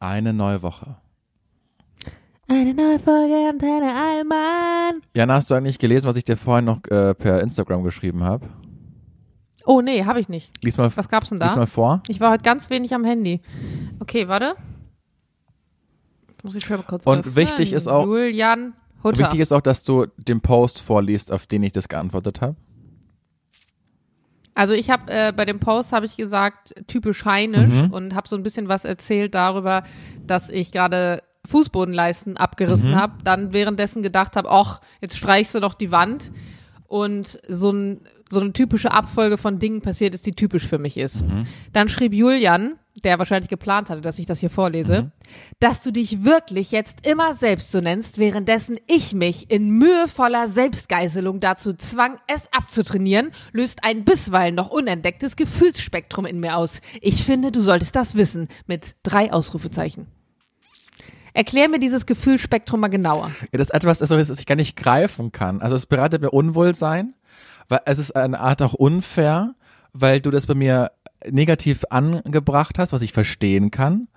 Eine neue Woche. Eine neue Folge Antenne Allmann. Jana, hast du eigentlich gelesen, was ich dir vorhin noch äh, per Instagram geschrieben habe? Oh nee, habe ich nicht. Lies mal, Was gab's denn lies da? mal vor. Ich war heute ganz wenig am Handy. Okay, warte. Jetzt muss ich schon mal kurz Und öffnen. wichtig ist auch- Julian Hutter. Wichtig ist auch, dass du den Post vorliest, auf den ich das geantwortet habe. Also ich habe äh, bei dem Post habe ich gesagt typisch heinisch Mhm. und habe so ein bisschen was erzählt darüber, dass ich gerade Fußbodenleisten abgerissen Mhm. habe, dann währenddessen gedacht habe, ach, jetzt streichst du doch die Wand und so ein so eine typische Abfolge von Dingen passiert ist, die typisch für mich ist. Mhm. Dann schrieb Julian, der wahrscheinlich geplant hatte, dass ich das hier vorlese, Mhm. dass du dich wirklich jetzt immer selbst so nennst, währenddessen ich mich in mühevoller Selbstgeißelung dazu zwang, es abzutrainieren, löst ein bisweilen noch unentdecktes Gefühlsspektrum in mir aus. Ich finde, du solltest das wissen. Mit drei Ausrufezeichen. Erklär mir dieses Gefühlsspektrum mal genauer. Ja, das ist etwas, das ich gar nicht greifen kann. Also es bereitet mir Unwohlsein, weil es ist eine Art auch unfair, weil du das bei mir negativ angebracht hast, was ich verstehen kann.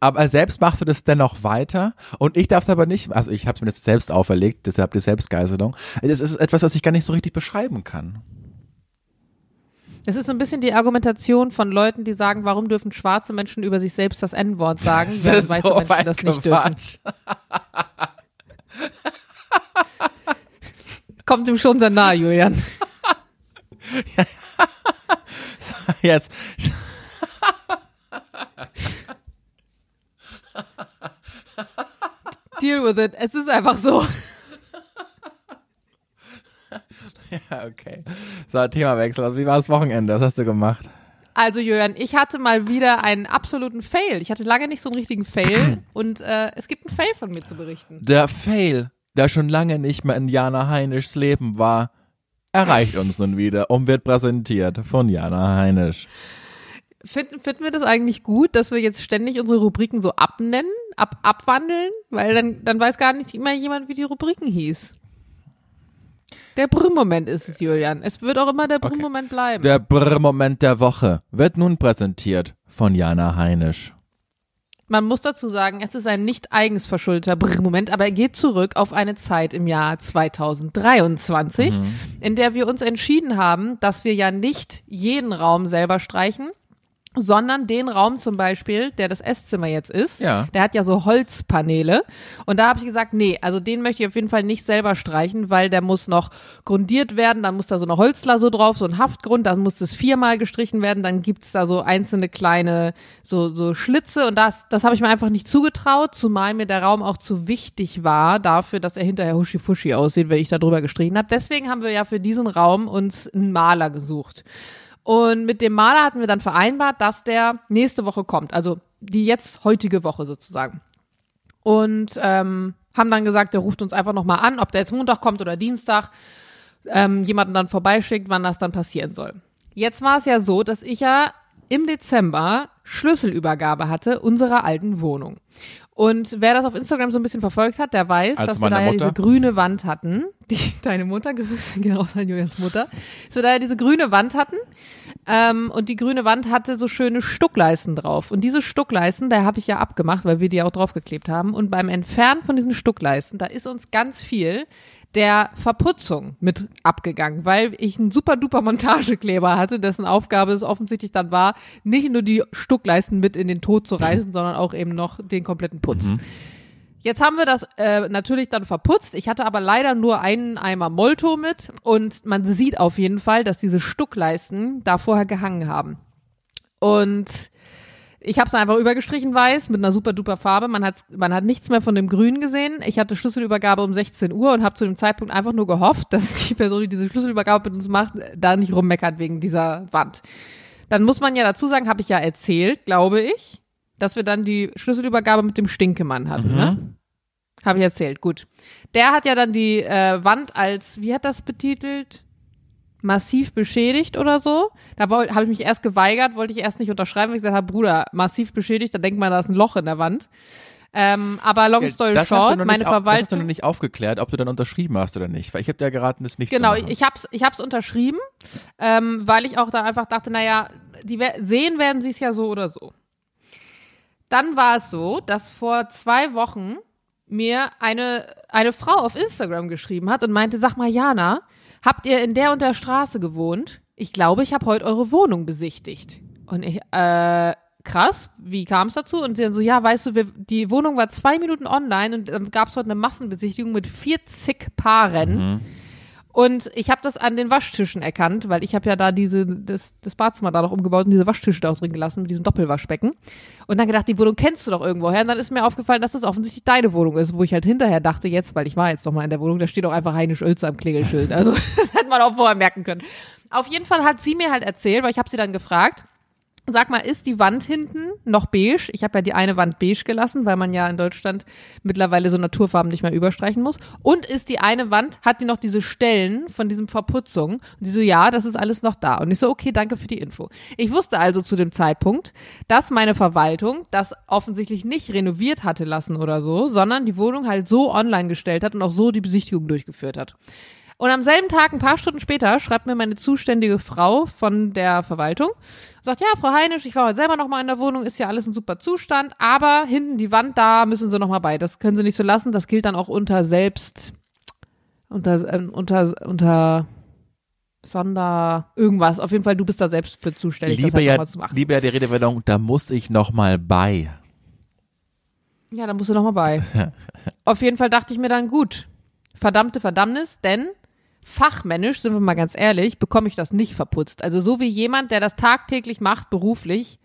Aber selbst machst du das dennoch weiter und ich darf es aber nicht, also ich habe es mir das selbst auferlegt, deshalb die Selbstgeißelung. Das ist etwas, was ich gar nicht so richtig beschreiben kann. Es ist so ein bisschen die Argumentation von Leuten, die sagen, warum dürfen schwarze Menschen über sich selbst das N-Wort sagen, während weiße Menschen das nicht dürfen. Kommt ihm schon sehr nahe, Julian. Jetzt. Deal with it. Es ist einfach so. Ja, okay. So, Themawechsel. Also, wie war das Wochenende? Was hast du gemacht? Also Julian, ich hatte mal wieder einen absoluten Fail. Ich hatte lange nicht so einen richtigen Fail und äh, es gibt einen Fail von mir zu berichten. Der Fail, der schon lange nicht mehr in Jana Heinischs Leben war, erreicht uns nun wieder und wird präsentiert von Jana Heinisch. Finden, finden wir das eigentlich gut, dass wir jetzt ständig unsere Rubriken so abnennen, ab, abwandeln? Weil dann, dann weiß gar nicht immer jemand, wie die Rubriken hieß. Der Brümmmoment ist es, Julian. Es wird auch immer der Okay. Brümmmoment bleiben. Der Brr-Moment der Woche wird nun präsentiert von Jana Heinisch. Man muss dazu sagen, es ist ein nicht eigens verschuldeter Brr-Moment, aber er geht zurück auf eine Zeit im Jahr 2023, in der wir uns entschieden haben, dass wir ja nicht jeden Raum selber streichen, sondern den Raum zum Beispiel, der das Esszimmer jetzt ist, Ja. der hat ja so Holzpaneele. Und da habe ich gesagt, nee, also den möchte ich auf jeden Fall nicht selber streichen, weil der muss noch grundiert werden, dann muss da so eine Holzlasur drauf, so ein Haftgrund, dann muss das viermal gestrichen werden, dann gibt's da so einzelne kleine so, so Schlitze und das, das habe ich mir einfach nicht zugetraut, zumal mir der Raum auch zu wichtig war dafür, dass er hinterher huschi-fuschi aussieht, wenn ich da drüber gestrichen habe. Deswegen haben wir ja für diesen Raum uns einen Maler gesucht. Und mit dem Maler hatten wir dann vereinbart, dass der nächste Woche kommt, also die jetzt heutige Woche sozusagen. Und ähm, haben dann gesagt, der ruft uns einfach nochmal an, ob der jetzt Montag kommt oder Dienstag, ähm, jemanden dann vorbeischickt, wann das dann passieren soll. Jetzt war es ja so, dass ich ja im Dezember Schlüsselübergabe hatte unserer alten Wohnung. Und wer das auf Instagram so ein bisschen verfolgt hat, der weiß, Als dass wir da ja Mutter? diese grüne Wand hatten. Die, deine Mutter, Grüße gehen raus an Julians Mutter. Dass wir da ja diese grüne Wand hatten. Ähm, und die grüne Wand hatte so schöne Stuckleisten drauf. Und diese Stuckleisten, da habe ich ja abgemacht, weil wir die auch draufgeklebt haben. Und beim Entfernen von diesen Stuckleisten, da ist uns ganz viel der Verputzung mit abgegangen, weil ich einen super duper Montagekleber hatte, dessen Aufgabe es offensichtlich dann war, nicht nur die Stuckleisten mit in den Tod zu reißen, sondern auch eben noch den kompletten Putz. Jetzt haben wir das äh, natürlich dann verputzt. Ich hatte aber leider nur einen Eimer Molto mit und man sieht auf jeden Fall, dass diese Stuckleisten da vorher gehangen haben. Und ich habe es einfach übergestrichen weiß mit einer super duper Farbe. Man hat, man hat nichts mehr von dem Grün gesehen. Ich hatte Schlüsselübergabe um 16 Uhr und habe zu dem Zeitpunkt einfach nur gehofft, dass die Person, die diese Schlüsselübergabe mit uns macht, da nicht rummeckert wegen dieser Wand. Dann muss man ja dazu sagen, habe ich ja erzählt, glaube ich, dass wir dann die Schlüsselübergabe mit dem Stinkemann hatten, ne? Habe ich erzählt, gut. Der hat ja dann die äh, Wand als, wie hat das betitelt? Massiv beschädigt oder so. Da habe ich mich erst geweigert, wollte ich erst nicht unterschreiben, weil ich gesagt habe, Bruder, massiv beschädigt, da denkt man, da ist ein Loch in der Wand. Ähm, aber long story das hast du short, meine au- Das hast du noch Verwaltung. nicht aufgeklärt, ob du dann unterschrieben hast oder nicht, weil ich habe dir ja geraten, das nicht Genau, zu ich, machen. ich hab's, ich hab's unterschrieben, ähm, weil ich auch da einfach dachte, naja, die sehen werden sie es ja so oder so. dann war es so, dass vor zwei Wochen mir eine, eine Frau auf Instagram geschrieben hat und meinte, sag mal, Jana, habt ihr in der und der Straße gewohnt? Ich glaube, ich habe heute eure Wohnung besichtigt. Und ich, äh, krass, wie kam es dazu? Und sie dann so, ja, weißt du, wir, die Wohnung war zwei Minuten online und dann gab es heute eine Massenbesichtigung mit 40 Paaren. Mhm. Und ich habe das an den Waschtischen erkannt, weil ich habe ja da diese, das, das Badezimmer da noch umgebaut und diese Waschtische da auch drin gelassen mit diesem Doppelwaschbecken. Und dann gedacht, die Wohnung kennst du doch irgendwoher. Und dann ist mir aufgefallen, dass das offensichtlich deine Wohnung ist, wo ich halt hinterher dachte jetzt, weil ich war jetzt noch mal in der Wohnung, da steht auch einfach Heinisch Oelze am Klingelschild. Also das hätte man auch vorher merken können. Auf jeden Fall hat sie mir halt erzählt, weil ich habe sie dann gefragt, Sag mal, ist die Wand hinten noch beige? Ich habe ja die eine Wand beige gelassen, weil man ja in Deutschland mittlerweile so Naturfarben nicht mehr überstreichen muss. Und ist die eine Wand, hat die noch diese Stellen von diesem Verputzung? Und die so, ja, das ist alles noch da. Und ich so, okay, danke für die Info. Ich wusste also zu dem Zeitpunkt, dass meine Verwaltung das offensichtlich nicht renoviert hatte lassen oder so, sondern die Wohnung halt so online gestellt hat und auch so die Besichtigung durchgeführt hat. Und am selben Tag, ein paar Stunden später, schreibt mir meine zuständige Frau von der Verwaltung und sagt, ja, Frau Heinisch, ich war heute selber nochmal in der Wohnung, ist ja alles in super Zustand, aber hinten die Wand, da müssen Sie nochmal bei. Das können Sie nicht so lassen. Das gilt dann auch unter selbst, unter, äh, unter, unter Sonder, irgendwas. Auf jeden Fall, du bist da selbst für zuständig, das Liebe halt ja, nochmal zu machen. liebe ja die Redewendung, da muss ich noch mal bei. Ja, dann musst du nochmal bei. Auf jeden Fall dachte ich mir dann, gut, verdammte Verdammnis, denn fachmännisch, sind wir mal ganz ehrlich, bekomme ich das nicht verputzt. Also so wie jemand, der das tagtäglich macht, beruflich,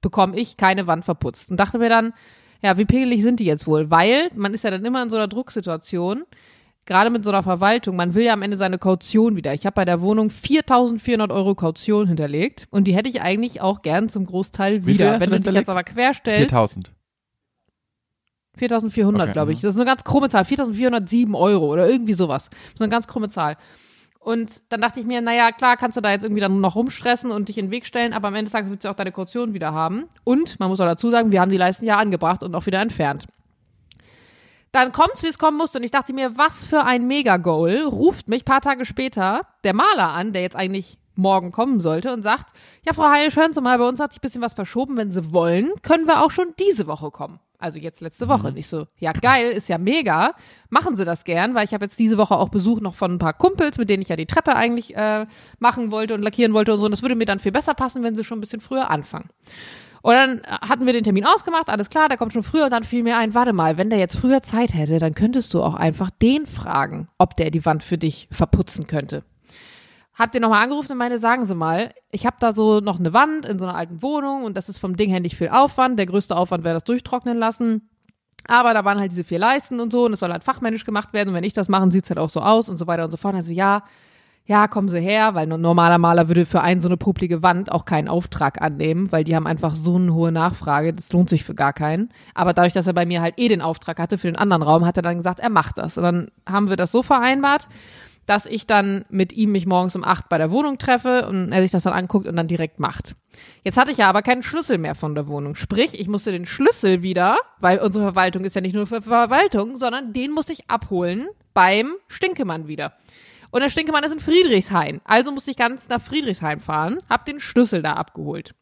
bekomme ich keine Wand verputzt. Und dachte mir dann, ja, wie pingelig sind die jetzt wohl? Weil man ist ja dann immer in so einer Drucksituation, gerade mit so einer Verwaltung, man will ja am Ende seine Kaution wieder. Ich habe bei der Wohnung 4.400 Euro Kaution hinterlegt und die hätte ich eigentlich auch gern zum Großteil wieder. Wenn du dich jetzt aber querstellst, 4000. 4.400, Okay, glaube ich. Das ist eine ganz krumme Zahl. 4.407 Euro oder irgendwie sowas. So eine ganz krumme Zahl. Und dann dachte ich mir, naja, klar, kannst du da jetzt irgendwie dann noch rumstressen und dich in den Weg stellen, aber am Ende des Tages willst du auch deine Kaution wieder haben. Und man muss auch dazu sagen, wir haben die Leisten ja angebracht und auch wieder entfernt. Dann kommt's, wie es kommen musste. Und ich dachte mir, was für ein Mega-Goal. Ruft mich paar Tage später der Maler an, der jetzt eigentlich morgen kommen sollte und sagt, ja, Frau Heilisch, hören Sie mal, bei uns hat sich ein bisschen was verschoben. Wenn Sie wollen, können wir auch schon diese Woche kommen. Also jetzt letzte Woche. Nicht so, ja geil, ist ja mega. Machen Sie das gern, weil ich habe jetzt diese Woche auch Besuch noch von ein paar Kumpels, mit denen ich ja die Treppe eigentlich äh, machen wollte und lackieren wollte und so. Und das würde mir dann viel besser passen, wenn Sie schon ein bisschen früher anfangen. Und dann hatten wir den Termin ausgemacht, alles klar, der kommt schon früher und dann fiel mir ein, warte mal, wenn der jetzt früher Zeit hätte, dann könntest du auch einfach den fragen, ob der die Wand für dich verputzen könnte. Hat den nochmal angerufen und meinte, sagen Sie mal, ich habe da so noch eine Wand in so einer alten Wohnung und das ist vom Ding her nicht viel Aufwand. Der größte Aufwand wäre das durchtrocknen lassen. Aber da waren halt diese vier Leisten und so und es soll halt fachmännisch gemacht werden und wenn ich das mache, sieht's halt auch so aus und so weiter und so fort. Also ja, ja, kommen Sie her, weil ein normaler Maler würde für einen so eine publige Wand auch keinen Auftrag annehmen, weil die haben einfach so eine hohe Nachfrage, das lohnt sich für gar keinen. Aber dadurch, dass er bei mir halt eh den Auftrag hatte für den anderen Raum, hat er dann gesagt, er macht das. Und dann haben wir das so vereinbart, dass ich dann mit ihm mich morgens um acht bei der Wohnung treffe und er sich das dann anguckt und dann direkt macht. Jetzt hatte ich ja aber keinen Schlüssel mehr von der Wohnung. Sprich, ich musste den Schlüssel wieder, weil unsere Verwaltung ist ja nicht nur für Verwaltung, sondern den muss ich abholen beim Stinkemann wieder. Und der Stinkemann ist in Friedrichshain. Also musste ich ganz nach Friedrichshain fahren, hab den Schlüssel da abgeholt.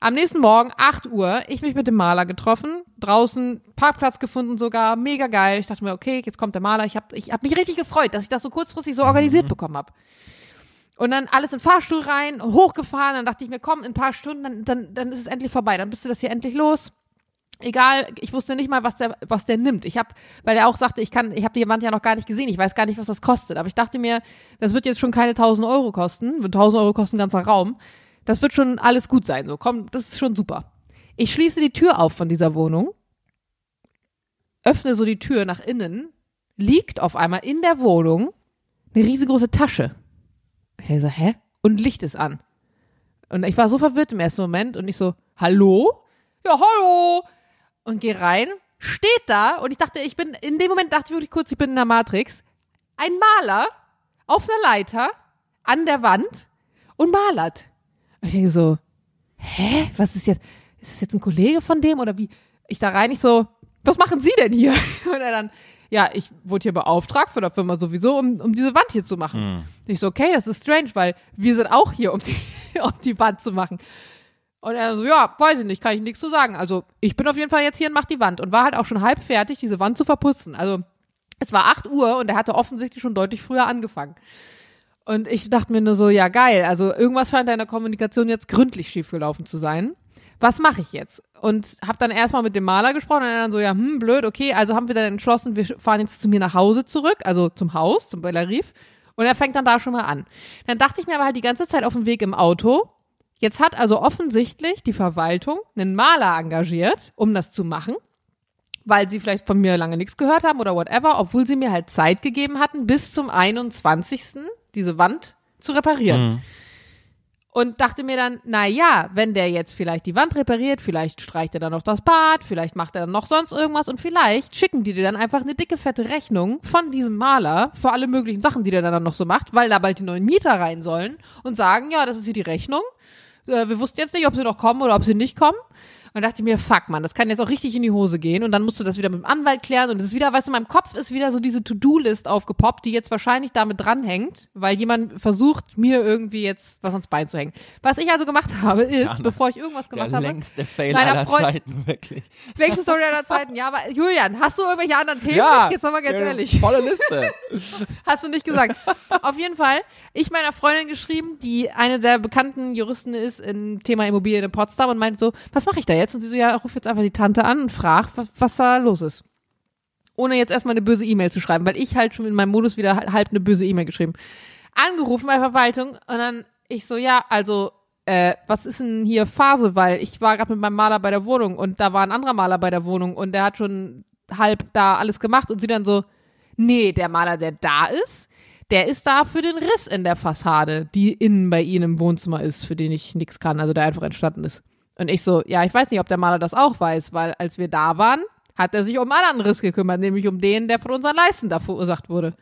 Am nächsten Morgen, 8 Uhr, ich mich mit dem Maler getroffen, draußen Parkplatz gefunden sogar, mega geil. Ich dachte mir, okay, jetzt kommt der Maler. Ich habe ich hab mich richtig gefreut, dass ich das so kurzfristig so organisiert bekommen habe. Und dann alles in den Fahrstuhl rein, hochgefahren, dann dachte ich mir, komm, in ein paar Stunden, dann, dann, dann ist es endlich vorbei, dann bist du das hier endlich los. Egal, ich wusste nicht mal, was der, was der nimmt. Ich habe, weil er auch sagte, ich kann, ich habe die Wand ja noch gar nicht gesehen, ich weiß gar nicht, was das kostet. Aber ich dachte mir, das wird jetzt schon keine 1000 Euro kosten, wird 1000 Euro kosten ein ganzer Raum. Das wird schon alles gut sein. So, komm, das ist schon super. Ich schließe die Tür auf von dieser Wohnung, öffne so die Tür nach innen, liegt auf einmal in der Wohnung eine riesengroße Tasche. Ich so, hä? Und Licht ist an. Und ich war so verwirrt im ersten Moment und ich so, hallo? Ja, hallo. Und geh rein, steht da und ich dachte, ich bin, in dem Moment dachte ich wirklich kurz, ich bin in der Matrix. Ein Maler auf einer Leiter an der Wand und malert. Und ich denke so, hä? Was ist jetzt? Ist das jetzt ein Kollege von dem oder wie? Ich da rein, ich so, was machen Sie denn hier? Und er dann, ja, ich wurde hier beauftragt von der Firma sowieso, um, um diese Wand hier zu machen. Ich so, okay, das ist strange, weil wir sind auch hier, um die, um die Wand zu machen. Und er so, ja, weiß ich nicht, kann ich nichts zu sagen. Also ich bin auf jeden Fall jetzt hier und mach die Wand. Und war halt auch schon halb fertig, diese Wand zu verputzen. Also es war 8 Uhr und er hatte offensichtlich schon deutlich früher angefangen. Und ich dachte mir nur so, ja geil, also irgendwas scheint in der Kommunikation jetzt gründlich schiefgelaufen zu sein. Was mache ich jetzt? Und habe dann erstmal mit dem Maler gesprochen und er dann so, ja, hm, blöd, okay, also haben wir dann entschlossen, wir fahren jetzt zu mir nach Hause zurück, also zum Haus, zum Bellarif. Und er fängt dann da schon mal an. Dann dachte ich mir aber halt die ganze Zeit auf dem Weg im Auto, jetzt hat also offensichtlich die Verwaltung einen Maler engagiert, um das zu machen weil sie vielleicht von mir lange nichts gehört haben oder whatever, obwohl sie mir halt Zeit gegeben hatten, bis zum 21. diese Wand zu reparieren. Mhm. Und dachte mir dann, na ja, wenn der jetzt vielleicht die Wand repariert, vielleicht streicht er dann noch das Bad, vielleicht macht er dann noch sonst irgendwas und vielleicht schicken die dir dann einfach eine dicke, fette Rechnung von diesem Maler für alle möglichen Sachen, die der dann noch so macht, weil da bald die neuen Mieter rein sollen und sagen, ja, das ist hier die Rechnung. Äh, wir wussten jetzt nicht, ob sie noch kommen oder ob sie nicht kommen. Und dachte ich mir, fuck, man, das kann jetzt auch richtig in die Hose gehen. Und dann musst du das wieder mit dem Anwalt klären. Und es ist wieder, weißt du, in meinem Kopf ist wieder so diese To-Do-List aufgepoppt, die jetzt wahrscheinlich damit dranhängt, weil jemand versucht, mir irgendwie jetzt was ans Bein zu hängen. Was ich also gemacht habe, ist, Jana, bevor ich irgendwas gemacht der habe. längste Fail aller Freund Zeiten, wirklich. Längste Story aller Zeiten, ja. Aber Julian, hast du irgendwelche anderen Themen? Ja, jetzt mal ganz ehrlich. Volle Liste. hast du nicht gesagt. Auf jeden Fall, ich meiner Freundin geschrieben, die eine sehr bekannten Juristen ist im Thema Immobilien in Potsdam und meinte so, was mache ich da jetzt? Und sie so, ja, ruf jetzt einfach die Tante an und frag, was, was da los ist. Ohne jetzt erstmal eine böse E-Mail zu schreiben, weil ich halt schon in meinem Modus wieder halb eine böse E-Mail geschrieben. Angerufen bei Verwaltung und dann ich so, ja, also, äh, was ist denn hier Phase? Weil ich war gerade mit meinem Maler bei der Wohnung und da war ein anderer Maler bei der Wohnung und der hat schon halb da alles gemacht und sie dann so, nee, der Maler, der da ist, der ist da für den Riss in der Fassade, die innen bei ihnen im Wohnzimmer ist, für den ich nichts kann, also der einfach entstanden ist. Und ich so, ja, ich weiß nicht, ob der Maler das auch weiß, weil als wir da waren, hat er sich um einen anderen Riss gekümmert, nämlich um den, der von unseren Leisten da verursacht wurde.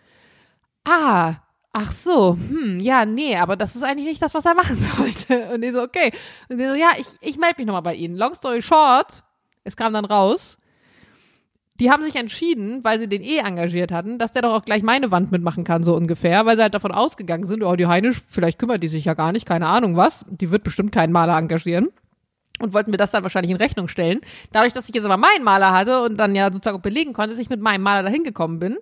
Ah, ach so, hm, ja, nee, aber das ist eigentlich nicht das, was er machen sollte. Und ich so, okay. Und ich so, ja, ich, ich melde mich nochmal bei Ihnen. Long story short, es kam dann raus, die haben sich entschieden, weil sie den eh engagiert hatten, dass der doch auch gleich meine Wand mitmachen kann, so ungefähr, weil sie halt davon ausgegangen sind, oh, die Heinisch, vielleicht kümmert die sich ja gar nicht, keine Ahnung was. Die wird bestimmt keinen Maler engagieren und wollten mir das dann wahrscheinlich in Rechnung stellen. Dadurch, dass ich jetzt aber meinen Maler hatte und dann ja sozusagen belegen konnte, dass ich mit meinem Maler dahin gekommen bin,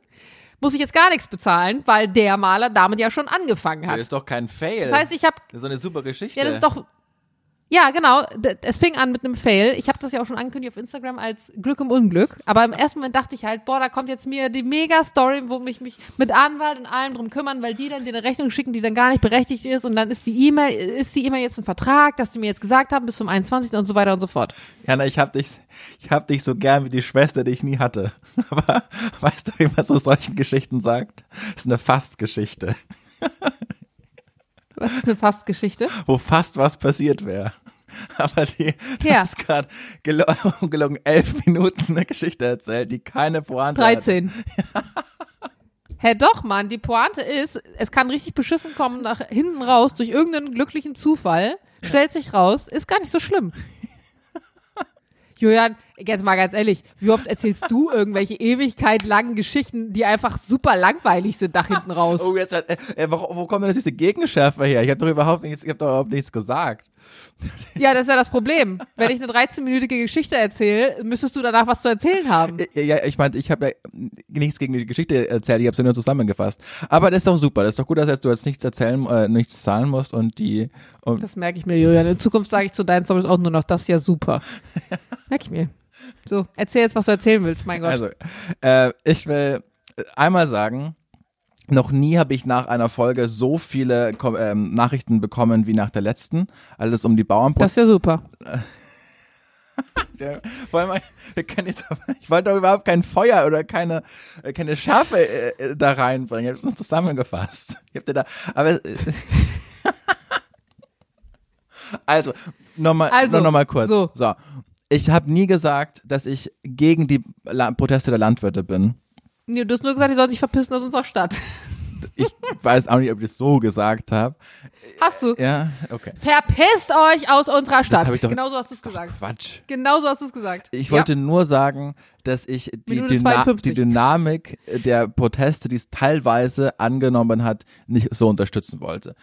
muss ich jetzt gar nichts bezahlen, weil der Maler damit ja schon angefangen hat. Das ist doch kein Fail. Das heißt, ich habe Das ist eine super Geschichte. Ja, das ist doch ja, genau. Es fing an mit einem Fail. Ich habe das ja auch schon angekündigt auf Instagram als Glück im Unglück. Aber im ersten Moment dachte ich halt, boah, da kommt jetzt mir die Mega-Story, wo mich mich mit Anwalt und allem drum kümmern, weil die dann dir eine Rechnung schicken, die dann gar nicht berechtigt ist. Und dann ist die E-Mail, ist die E-Mail jetzt ein Vertrag, dass die mir jetzt gesagt haben, bis zum 21. und so weiter und so fort. Jana, ich hab dich, ich hab dich so gern wie die Schwester, die ich nie hatte. Aber weißt du, wie man so solchen Geschichten sagt? Das ist eine Fastgeschichte. Was ist eine Fastgeschichte? Wo fast was passiert wäre. Aber die, du Ja. hast gerade gelogen, gelogen elf Minuten eine Geschichte erzählt, die keine Pointe hat. 13. Hä, doch, Mann, die Pointe ist, es kann richtig beschissen kommen nach hinten raus durch irgendeinen glücklichen Zufall, stellt sich raus, ist gar nicht so schlimm. Julian, jetzt mal ganz ehrlich, wie oft erzählst du irgendwelche Ewigkeit langen Geschichten, die einfach super langweilig sind nach hinten raus? Oh, jetzt, äh, äh, wo, wo kommt denn jetzt diese Gegenschärfe her? Ich habe doch überhaupt nichts, ich habe doch überhaupt nichts gesagt. Ja, das ist ja das Problem. Wenn ich eine 13-minütige Geschichte erzähle, müsstest du danach was zu erzählen haben. Ja, ja ich meine, ich habe ja nichts gegen die Geschichte erzählt, ich habe sie nur zusammengefasst. Aber das ist doch super, das ist doch gut, dass du jetzt nichts erzählen, äh, nichts zahlen musst und die. Und Das merke ich mir, Julian. In Zukunft sage ich zu deinen Stories auch nur noch, das ist ja super. Merke ich mir. So, erzähl jetzt, was du erzählen willst, mein Gott. Also, äh, ich will einmal sagen, noch nie habe ich nach einer Folge so viele Ko ähm, Nachrichten bekommen wie nach der letzten. Alles um die das Bauernproteste. ist ja super. Ja, vor allem, wir können jetzt, ich wollte doch überhaupt kein Feuer oder keine, äh, keine Schärfe äh, äh, da reinbringen. Ich habe es nur zusammengefasst. Ich hab dir da, aber äh, also nochmal, Also, noch mal kurz. so. so. Ich habe nie gesagt, dass ich gegen die La Proteste der Landwirte bin. Nee, du hast nur gesagt, die sollen sich verpissen aus unserer Stadt. Ich weiß auch nicht, ob ich das so gesagt habe. Hast du? Ja, okay. Verpisst euch aus unserer Stadt. ich doch- Genau so hast du es gesagt. Quatsch. Genau so hast du es gesagt. Ich wollte nur sagen, dass ich die, Dyna 52. die Dynamik der Proteste, die es teilweise angenommen hat, nicht so unterstützen wollte.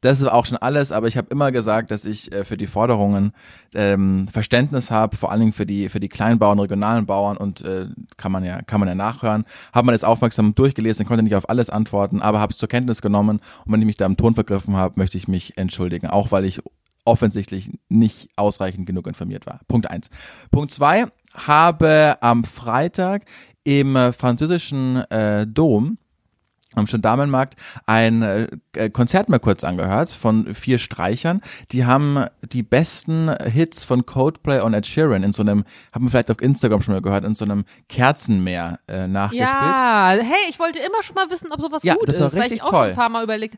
Das ist auch schon alles, aber ich habe immer gesagt, dass ich äh, für die Forderungen ähm, Verständnis habe, vor allen Dingen für die für die Kleinbauern, regionalen Bauern und äh, kann man ja kann man ja nachhören. Habe man jetzt aufmerksam durchgelesen, konnte nicht auf alles antworten, aber habe es zur Kenntnis genommen und wenn ich mich da im Ton vergriffen habe, möchte ich mich entschuldigen, auch weil ich offensichtlich nicht ausreichend genug informiert war. Punkt eins. Punkt zwei habe am Freitag im äh, französischen äh, Dom am Gendarmenmarkt ein äh, Konzert mal kurz angehört von vier Streichern. Die haben die besten Hits von Coldplay und Ed Sheeran in so einem, haben wir vielleicht auf Instagram schon mal gehört, in so einem Kerzenmeer äh, nachgespielt. Ja, hey, ich wollte immer schon mal wissen, ob sowas Ja, gut das ist, weil richtig ich auch toll. schon ein paar Mal überlegt.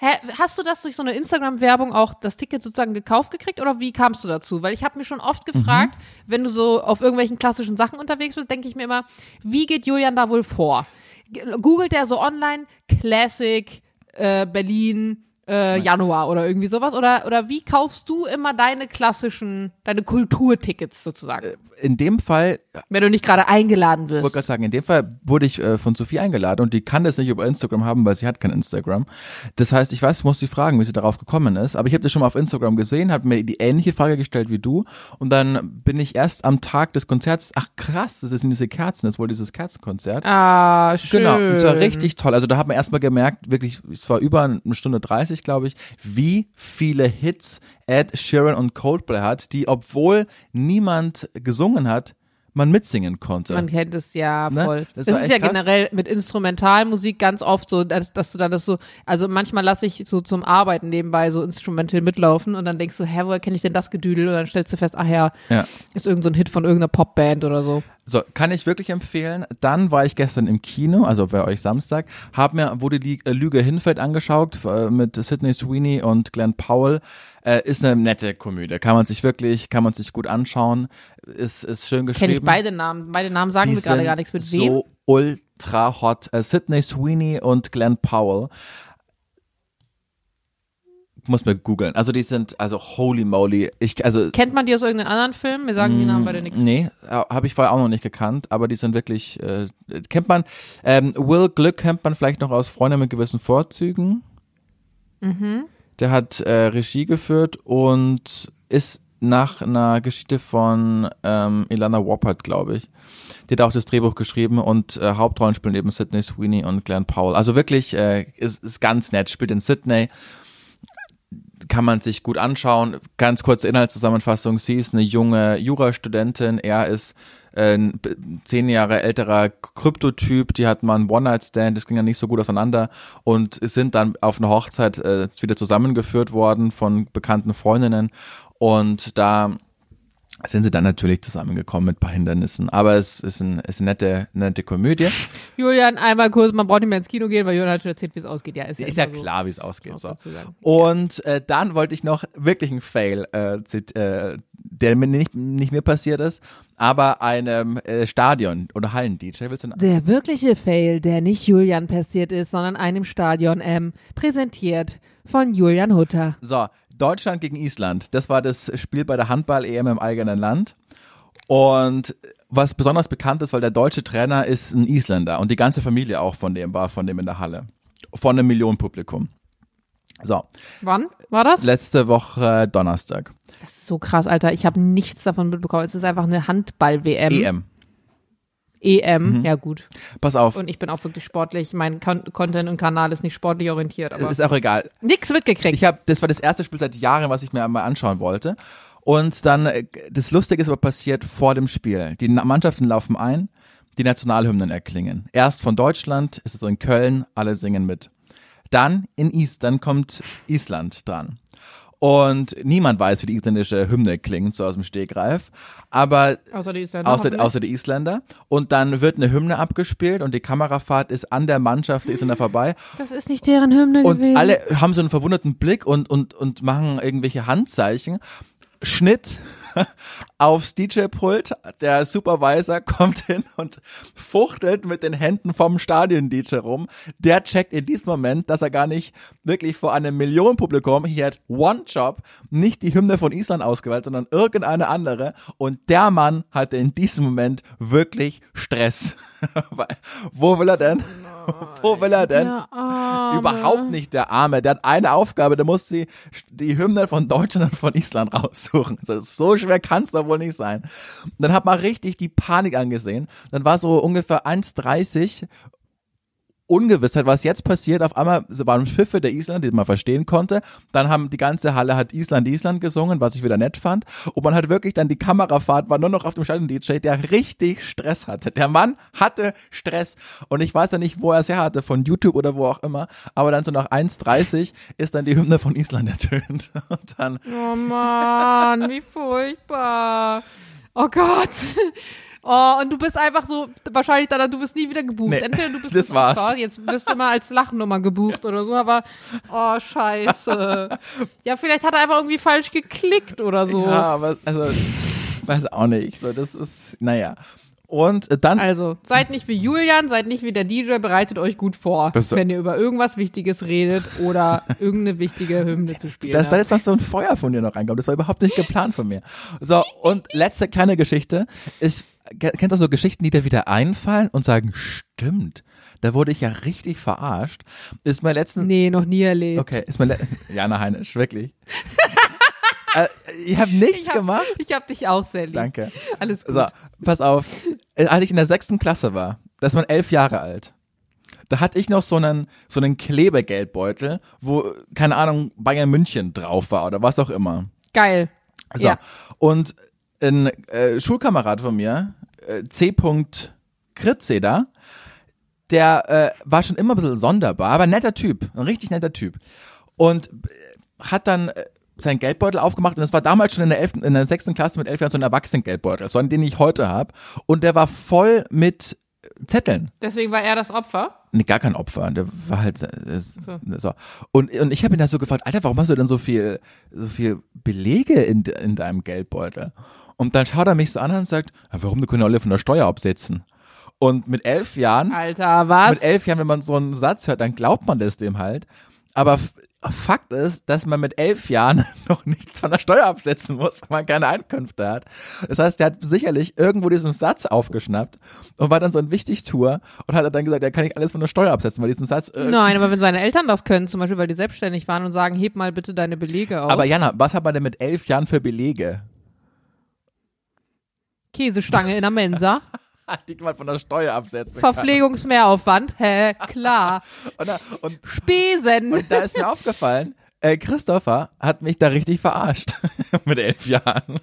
Hä, hast du das durch so eine Instagram-Werbung auch das Ticket sozusagen gekauft gekriegt oder wie kamst du dazu? Weil ich habe mir schon oft gefragt, Mhm. wenn du so auf irgendwelchen klassischen Sachen unterwegs bist, denke ich mir immer, wie geht Julian da wohl vor? Googelt er so online Classic äh, Berlin äh, Januar oder irgendwie sowas? Oder, oder wie kaufst du immer deine klassischen, deine Kulturtickets sozusagen? In dem Fall wenn du nicht gerade eingeladen wirst. Ich wollte gerade sagen, in dem Fall wurde ich äh, von Sophie eingeladen und die kann das nicht über Instagram haben, weil sie hat kein Instagram. Das heißt, ich weiß, ich muss sie fragen, wie sie darauf gekommen ist. Aber ich habe das schon mal auf Instagram gesehen, habe mir die ähnliche Frage gestellt wie du und dann bin ich erst am Tag des Konzerts, ach krass, das sind diese Kerzen, das ist wohl dieses Kerzenkonzert. Ah, schön. Genau, und es war richtig toll. Also da hat man erstmal gemerkt, wirklich, es war über eine Stunde 30, glaube ich, wie viele Hits Ed Sheeran und Coldplay hat, die, obwohl niemand gesungen hat, man mitsingen konnte. Man kennt es ja Ne? voll. Das Das, war ist ja krass. generell mit Instrumentalmusik ganz oft so, dass, dass du dann das so, also manchmal lasse ich so zum Arbeiten nebenbei so instrumental mitlaufen und dann denkst du, hä, woher kenne ich denn das Gedüdel? Und dann stellst du fest, ach ja, Ja. ist irgendein so ein Hit von irgendeiner Popband oder so. So, kann ich wirklich empfehlen. Dann war ich gestern im Kino, also bei euch Samstag, habe mir Wo die äh, Lüge hinfällt angeschaut äh, mit Sidney Sweeney und Glenn Powell. Äh, ist eine nette Komödie. Kann man sich wirklich, kann man sich gut anschauen. Ist, ist schön geschrieben. Kenne ich beide Namen. Beide Namen sagen Die mir gerade gar nichts. Mit so wem? ultra hot. Äh, Sidney Sweeney und Glenn Powell. Muss mir googeln. Also die sind, also holy moly. Ich, also Kennt man die aus irgendeinem anderen Film? Wir sagen die Namen beide nichts. Nee, habe ich vorher auch noch nicht gekannt, aber die sind wirklich, äh, kennt man, ähm, Will Glück kennt man vielleicht noch aus Freunde mit gewissen Vorzügen. Mhm. Der hat äh, Regie geführt und ist nach einer Geschichte von ähm, Ilana Woppert, glaube ich. Die hat auch das Drehbuch geschrieben und äh, Hauptrollen spielen eben Sidney Sweeney und Glenn Powell. Also wirklich, äh, ist, ist ganz nett, spielt in Sydney kann man sich gut anschauen. Ganz kurze Inhaltszusammenfassung. Sie ist eine junge Jurastudentin. Er ist äh, ein b- zehn Jahre älterer Kryptotyp. Die hat mal einen One-Night-Stand. Das ging ja nicht so gut auseinander und sind dann auf einer Hochzeit äh, wieder zusammengeführt worden von bekannten Freundinnen. Und da sind sie dann natürlich zusammengekommen mit ein paar Hindernissen. Aber es ist, ein, ist eine nette, nette Komödie. Julian, einmal kurz, man braucht nicht mehr ins Kino gehen, weil Julian hat schon erzählt, wie es ausgeht. Ja, ist ja, Ist ja so. klar, wie es ausgeht. So. Und äh, dann wollte ich noch wirklich einen Fail, äh, äh, der mir nicht, nicht mir passiert ist, aber einem äh, Stadion- oder Hallen-DJ. Der wirkliche Fail, der nicht Julian passiert ist, sondern einem Stadion M, präsentiert von Julian Hutter. So, Deutschland gegen Island. Das war das Spiel bei der Handball-EM im eigenen Land. Und was besonders bekannt ist, weil der deutsche Trainer ist ein Isländer und die ganze Familie auch von dem war, von dem in der Halle. Von einem Millionenpublikum. So, Wann war das? letzte Woche Donnerstag. Das ist so krass, Alter. Ich habe nichts davon mitbekommen. Es ist einfach eine Handball-WM. EM. EM, ja gut. Pass auf. Und ich bin auch wirklich sportlich. Mein Con Content und Kanal ist nicht sportlich orientiert, aber ist auch egal. nix mitgekriegt. Ich habe, das war das erste Spiel seit Jahren, was ich mir mal anschauen wollte. Und dann, äh, das Lustige ist aber passiert vor dem Spiel. Die Mannschaften laufen ein, die Nationalhymnen erklingen. Erst von Deutschland, ist es in Köln, alle singen mit. Dann in Is, dann kommt Island dran. Und niemand weiß, wie die isländische Hymne klingt, so aus dem Stegreif. Aber Außer die Isländer. außer, außer die Isländer. Und dann wird eine Hymne abgespielt und die Kamerafahrt ist an der Mannschaft der Isländer vorbei. das ist nicht deren Hymne Und gewesen. alle haben so einen verwunderten Blick und, und, und machen irgendwelche Handzeichen. Schnitt aufs DJ-Pult. Der Supervisor kommt hin und fuchtelt mit den Händen vom Stadion-DJ rum. Der checkt in diesem Moment, dass er gar nicht wirklich vor einem Millionenpublikum, hier hat One Job, nicht die Hymne von Island ausgewählt, sondern irgendeine andere. Und der Mann hatte in diesem Moment wirklich Stress. Wo will er denn? Wo will er denn? Überhaupt nicht der Arme. Der hat eine Aufgabe, der muss die, die Hymne von Deutschland und von Island raussuchen. Also so schwer kann es doch wohl nicht sein. Und dann hat man richtig die Panik angesehen. Dann war so ungefähr 1,30 Ungewissheit, was jetzt passiert. Auf einmal waren Schiffe der Island, die man verstehen konnte. Dann haben die ganze Halle hat Island, Island gesungen, was ich wieder nett fand. Und man hat wirklich dann die Kamerafahrt war nur noch auf dem Stadion-DJ, der richtig Stress hatte. Der Mann hatte Stress. Und ich weiß ja nicht, wo er es her hatte, von YouTube oder wo auch immer. Aber dann so nach 1,30 ist dann die Hymne von Island ertönt. Und dann. Oh Mann, wie furchtbar. Oh Gott. Oh, und du bist einfach so, wahrscheinlich dann, du bist nie wieder gebucht. Nee, Entweder du bist das war's. Opfer, jetzt wirst du mal als Lachnummer gebucht oder so, aber oh, scheiße. Ja, vielleicht hat er einfach irgendwie falsch geklickt oder so. Ja, aber also, ich weiß auch nicht. So, das ist, naja. Und dann. Also, seid nicht wie Julian, seid nicht wie der DJ, bereitet euch gut vor, wenn ihr über irgendwas Wichtiges redet oder irgendeine wichtige Hymne zu spielen dass da jetzt noch so ein Feuer von dir noch reinkommt. Das war überhaupt nicht geplant von mir. So, und letzte kleine Geschichte ist, ke- kennst du so Geschichten, die dir wieder einfallen und sagen, stimmt, da wurde ich ja richtig verarscht. Ist mir letztens, Nee, noch nie erlebt. okay, ist mir, Jana Heinisch, wirklich. äh, ich habe nichts Ich hab, gemacht. ich hab dich auch sehr lieb. Danke. Alles gut. So, pass auf. Äh, Als ich in der sechsten Klasse war, da ist man elf Jahre alt. Da hatte ich noch so einen, so einen Klebegeldbeutel, wo, keine Ahnung, Bayern München drauf war oder was auch immer. Geil. So. Ja. Und ein äh, Schulkamerad von mir, äh, C. Kritze da, der äh, war schon immer ein bisschen sonderbar, aber ein netter Typ, ein richtig netter Typ. Und äh, hat dann äh, seinen Geldbeutel aufgemacht und das war damals schon in der, 11., in der sechsten Klasse mit elf Jahren so ein Erwachsenengeldbeutel, so einen, den ich heute habe. Und der war voll mit Zetteln. Deswegen war er das Opfer. Nee, gar kein Opfer. Der war halt äh, so. So. Und, und ich habe ihn da so gefragt, Alter, warum hast du denn so viel, so viel Belege in, in deinem Geldbeutel? Und dann schaut er mich so an und sagt, "Ja, warum, du können alle von der Steuer absetzen. Und mit elf Jahren, Alter, was? mit elf Jahren, wenn man so einen Satz hört, dann glaubt man das dem halt. Aber Fakt ist, dass man mit elf Jahren noch nichts von der Steuer absetzen muss, weil man keine Einkünfte hat. Das heißt, der hat sicherlich irgendwo diesen Satz aufgeschnappt und war dann so ein Wichtigtour und hat dann gesagt, er kann nicht alles von der Steuer absetzen, weil diesen Satz Nein, aber wenn seine Eltern das können, zum Beispiel, weil die selbstständig waren und sagen, heb mal bitte deine Belege auf. Aber Jana, was hat man denn mit elf Jahren für Belege? Käsestange in der Mensa. Die man von der Steuer absetzen kann. Verpflegungsmehraufwand. Hä, klar. Und, da- und, Spesen. und da ist mir aufgefallen, äh, Christopher hat mich da richtig verarscht. mit elf Jahren.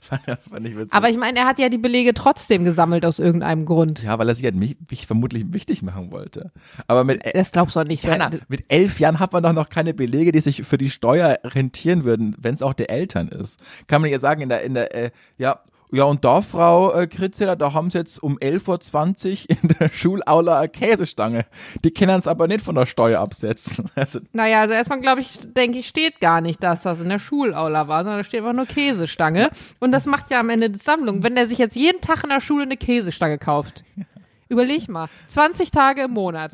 fand, fand ich. Aber ich meine, er hat ja die Belege trotzdem gesammelt aus irgendeinem Grund. ja, weil er sich halt mich, mich vermutlich wichtig machen wollte. Aber mit, Das glaubst du doch nicht. Jana, mit elf Jahren hat man doch noch keine Belege, die sich für die Steuer rentieren würden, wenn es auch der Eltern ist. Kann man ja sagen, in der, in der, äh, ja, ja, und da, Frau äh, Kritzeler, da haben sie jetzt um 11.20 Uhr in der Schulaula eine Käsestange. Die können es aber nicht von der Steuer absetzen. Also, Naja, also erstmal glaube ich, denke ich, steht gar nicht, dass das in der Schulaula war, sondern da steht einfach nur Käsestange. Und das macht ja am Ende die Sammlung. Wenn der sich jetzt jeden Tag in der Schule eine Käsestange kauft, überleg mal, 20 Tage im Monat.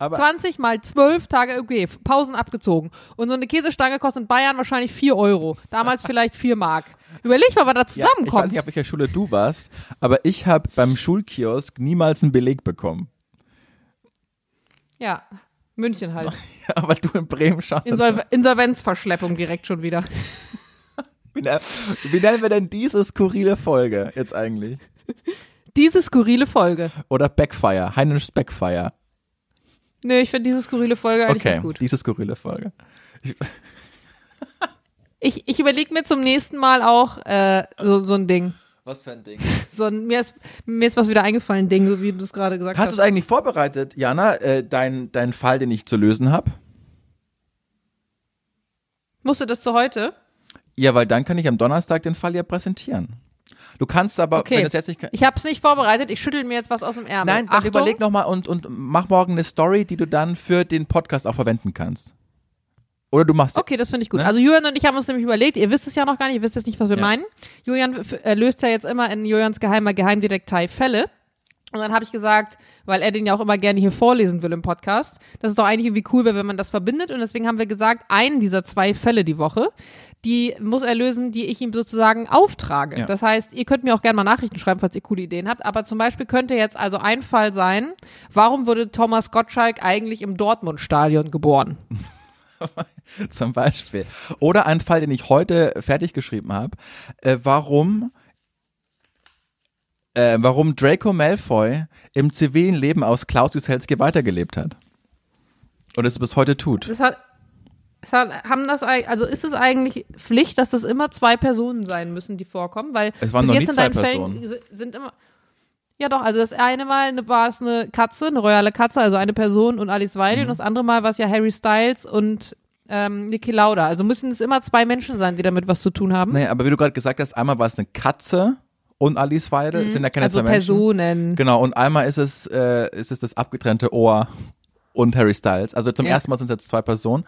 aber 20 mal 12 Tage, okay, Pausen abgezogen. Und so eine Käsestange kostet in Bayern wahrscheinlich 4 Euro. Damals vielleicht 4 Mark. Überleg mal, was da ja, ich weiß zusammenkommt. nicht, auf welcher Schule du warst, aber ich habe beim Schulkiosk niemals einen Beleg bekommen. Ja, München halt. aber du in Bremen schon. Insol Insolvenzverschleppung direkt schon wieder. Wie, wie nennen wir denn diese skurrile Folge jetzt eigentlich? Diese skurrile Folge. Oder Backfire, Heinisch Backfire. Nö, ich finde diese skurrile Folge eigentlich Okay, ganz gut. diese skurrile Folge. Ich, ich überlege mir zum nächsten Mal auch äh, so, so ein Ding. Was für ein Ding. So ein, mir, ist, mir ist was wieder eingefallen, Ding, so wie du es gerade gesagt Hast du es hast. eigentlich vorbereitet, Jana, äh, dein, dein Fall, den ich zu lösen habe? Musst du das zu heute? Ja, weil dann kann ich am Donnerstag den Fall ja präsentieren. Du kannst aber, Okay. wenn du es jetzt nicht kann- Ich habe es nicht vorbereitet, ich schüttel mir jetzt was aus dem Ärmel. Nein, dann Achtung, überleg nochmal und, und mach morgen eine Story, die du dann für den Podcast auch verwenden kannst. Oder du machst Okay, das finde ich gut. Ne? Also Julian und ich haben uns nämlich überlegt, ihr wisst es ja noch gar nicht, ihr wisst jetzt nicht, was wir Ja. meinen. Julian äh, löst ja jetzt immer in Julians geheimer Geheimdetektei Fälle. Und dann habe ich gesagt, weil er den ja auch immer gerne hier vorlesen will im Podcast, dass es doch eigentlich irgendwie cool wäre, wenn man das verbindet. Und deswegen haben wir gesagt, einen dieser zwei Fälle die Woche, die muss er lösen, die ich ihm sozusagen auftrage. Ja. Das heißt, ihr könnt mir auch gerne mal Nachrichten schreiben, falls ihr coole Ideen habt. Aber zum Beispiel könnte jetzt also ein Fall sein, warum wurde Thomas Gottschalk eigentlich im Dortmund-Stadion geboren? zum Beispiel. Oder ein Fall, den ich heute fertig geschrieben habe. Äh, warum, äh, warum Draco Malfoy im zivilen Leben aus Klaus Wieselski weitergelebt hat. Und es bis heute tut. Das hat, es hat, haben das, also ist es eigentlich Pflicht, dass das immer zwei Personen sein müssen, die vorkommen? Weil Es waren bis noch jetzt nie in zwei deinen Fällen Personen. si- sind immer. Ja doch, also das eine Mal ne- war es eine Katze, eine royale Katze, also eine Person und Alice Weidel Mhm. und das andere Mal war es ja Harry Styles und ähm, Niki Lauda. Also müssen es immer zwei Menschen sein, die damit was zu tun haben. Naja, aber wie du gerade gesagt hast, einmal war es eine Katze und Alice Weidel. Es sind ja keine also zwei Menschen. Personen. Genau, und einmal ist es, äh, ist es das abgetrennte Ohr und Harry Styles. Also zum Ja. ersten Mal sind es jetzt zwei Personen.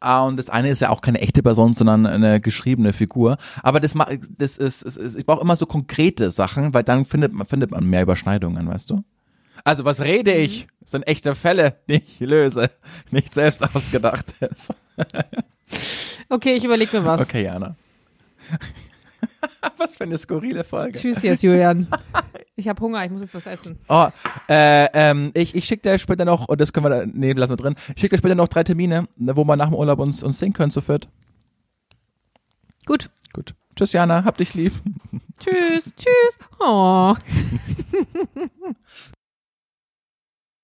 Ah, und das eine ist ja auch keine echte Person, sondern eine geschriebene Figur. Aber das, das ist, ist, ist ich brauche immer so konkrete Sachen, weil dann findet man, findet man mehr Überschneidungen, weißt du? Also was rede ich? Das sind echte Fälle, die ich löse. Nicht selbst ausgedachtes. Okay, ich überlege mir was. Okay, Jana. was für eine skurrile Folge. Tschüss jetzt, Julian. Ich habe Hunger, ich muss jetzt was essen. Oh, äh, ähm, ich, ich schicke dir später noch, und das können wir, da, nee, lassen wir drin, ich schicke dir später noch drei Termine, wo wir nach dem Urlaub uns, uns sehen können zu viert. Gut. Gut. Tschüss, Jana, hab dich lieb. Tschüss. Tschüss. Oh.